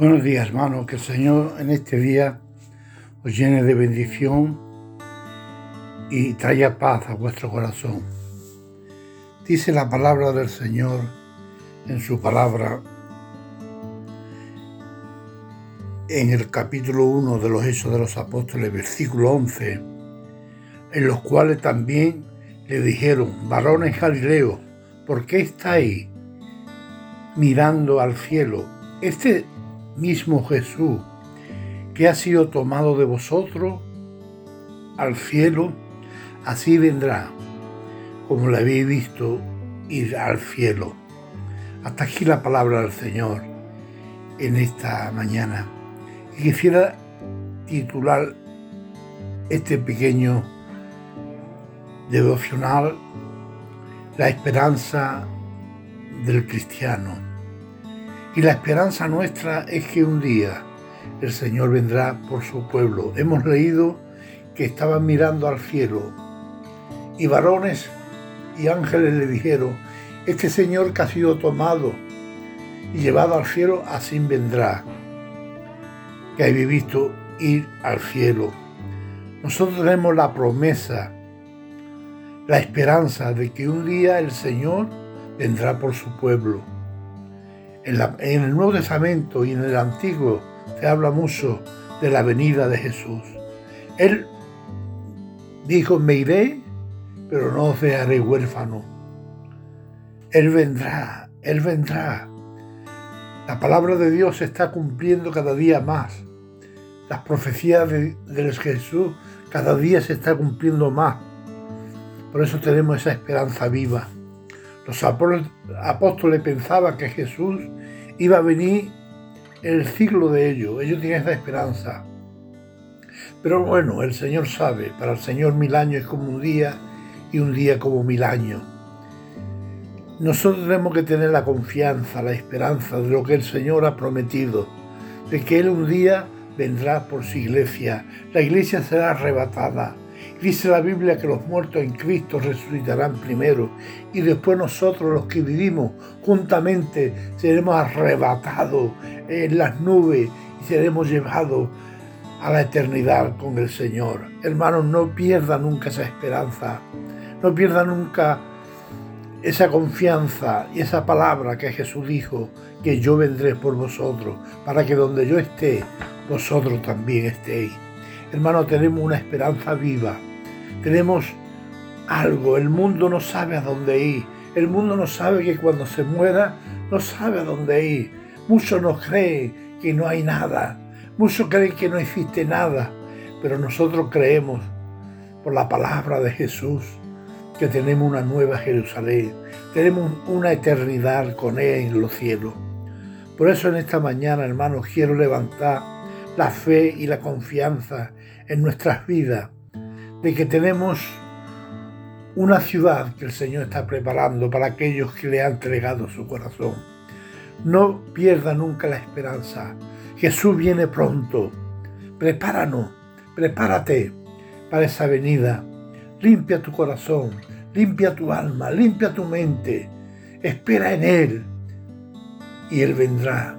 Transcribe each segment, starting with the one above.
Buenos días, hermano. Que el Señor en este día os llene de bendición y traiga paz a vuestro corazón. Dice la palabra del Señor en su palabra en el capítulo 1 de los Hechos de los Apóstoles, versículo 11, en los cuales también le dijeron, varones Galileo, ¿por qué estáis mirando al cielo? Este mismo Jesús, que ha sido tomado de vosotros al cielo, así vendrá, como le habéis visto ir al cielo. Hasta aquí la palabra del Señor en esta mañana. Y quisiera titular este pequeño devocional La esperanza del cristiano. Y la esperanza nuestra es que un día el Señor vendrá por su pueblo. Hemos leído que estaban mirando al cielo y varones y ángeles le dijeron, este Señor que ha sido tomado y llevado al cielo, así vendrá. Que habéis visto ir al cielo. Nosotros tenemos la promesa, la esperanza de que un día el Señor vendrá por su pueblo en, el Nuevo Testamento y en el Antiguo se habla mucho de la venida de Jesús. Él dijo, me iré, pero no os dejaré huérfano. Él vendrá, Él vendrá. La palabra de Dios se está cumpliendo cada día más. Las profecías de, de Jesús cada día se está cumpliendo más. Por eso tenemos esa esperanza viva. Los apóstoles pensaban que Jesús iba a venir el siglo de ellos. Ellos tienen esa esperanza. Pero bueno, el Señor sabe, para el Señor mil años es como un día y un día como mil años. Nosotros tenemos que tener la confianza, la esperanza de lo que el Señor ha prometido, de que Él un día vendrá por su iglesia. La iglesia será arrebatada Dice la Biblia que los muertos en Cristo resucitarán primero y después nosotros los que vivimos juntamente seremos arrebatados en las nubes y seremos llevados a la eternidad con el Señor. Hermanos, no pierda nunca esa esperanza, no pierda nunca esa confianza y esa palabra que Jesús dijo, que yo vendré por vosotros, para que donde yo esté, vosotros también estéis. Hermano, tenemos una esperanza viva tenemos algo. El mundo no sabe a dónde ir. El mundo no sabe que cuando se muera no sabe a dónde ir. Muchos no creen que no hay nada. Muchos creen que no existe nada. Pero nosotros creemos por la palabra de Jesús que tenemos una nueva Jerusalén. Tenemos una eternidad con Él en los cielos. Por eso en esta mañana, hermanos, quiero levantar la fe y la confianza en nuestras vidas de que tenemos una ciudad que el Señor está preparando para aquellos que le han entregado su corazón. No pierda nunca la esperanza. Jesús viene pronto. Prepáranos, prepárate para esa venida. Limpia tu corazón, limpia tu alma, limpia tu mente. Espera en Él y Él vendrá,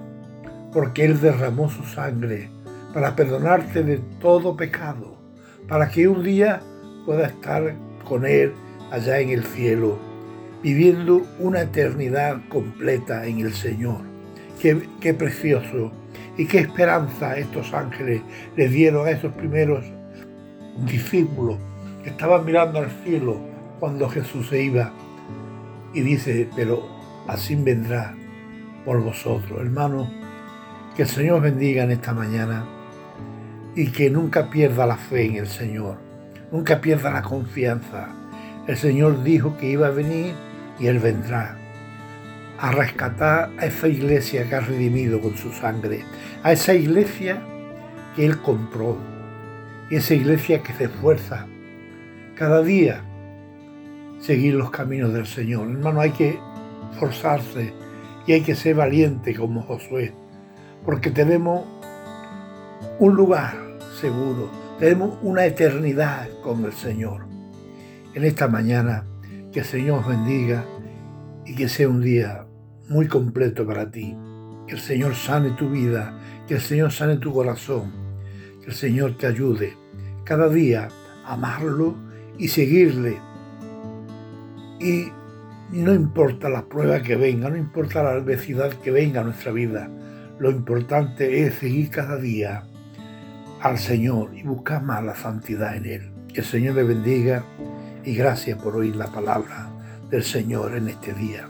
porque Él derramó su sangre para perdonarte de todo pecado para que un día pueda estar con Él allá en el cielo, viviendo una eternidad completa en el Señor. Qué, precioso y qué esperanza estos ángeles le dieron a esos primeros discípulos que estaban mirando al cielo cuando Jesús se iba. Y dice, pero así vendrá por vosotros, hermanos. Que el Señor bendiga en esta mañana y que nunca pierda la fe en el Señor, nunca pierda la confianza. El Señor dijo que iba a venir y Él vendrá a rescatar a esa iglesia que ha redimido con su sangre, a esa iglesia que Él compró y esa iglesia que se esfuerza cada día seguir los caminos del Señor. Hermano, hay que forzarse y hay que ser valiente como Josué, porque tenemos un lugar seguro, tenemos una eternidad con el Señor. En esta mañana, que el Señor bendiga y que sea un día muy completo para ti. Que el Señor sane tu vida, que el Señor sane tu corazón, que el Señor te ayude cada día a amarlo y seguirle. Y no importa la prueba que venga, no importa la adversidad que venga a nuestra vida, lo importante es seguir cada día al Señor y buscar más la santidad en Él. Que el Señor le bendiga y gracias por oír la palabra del Señor en este día.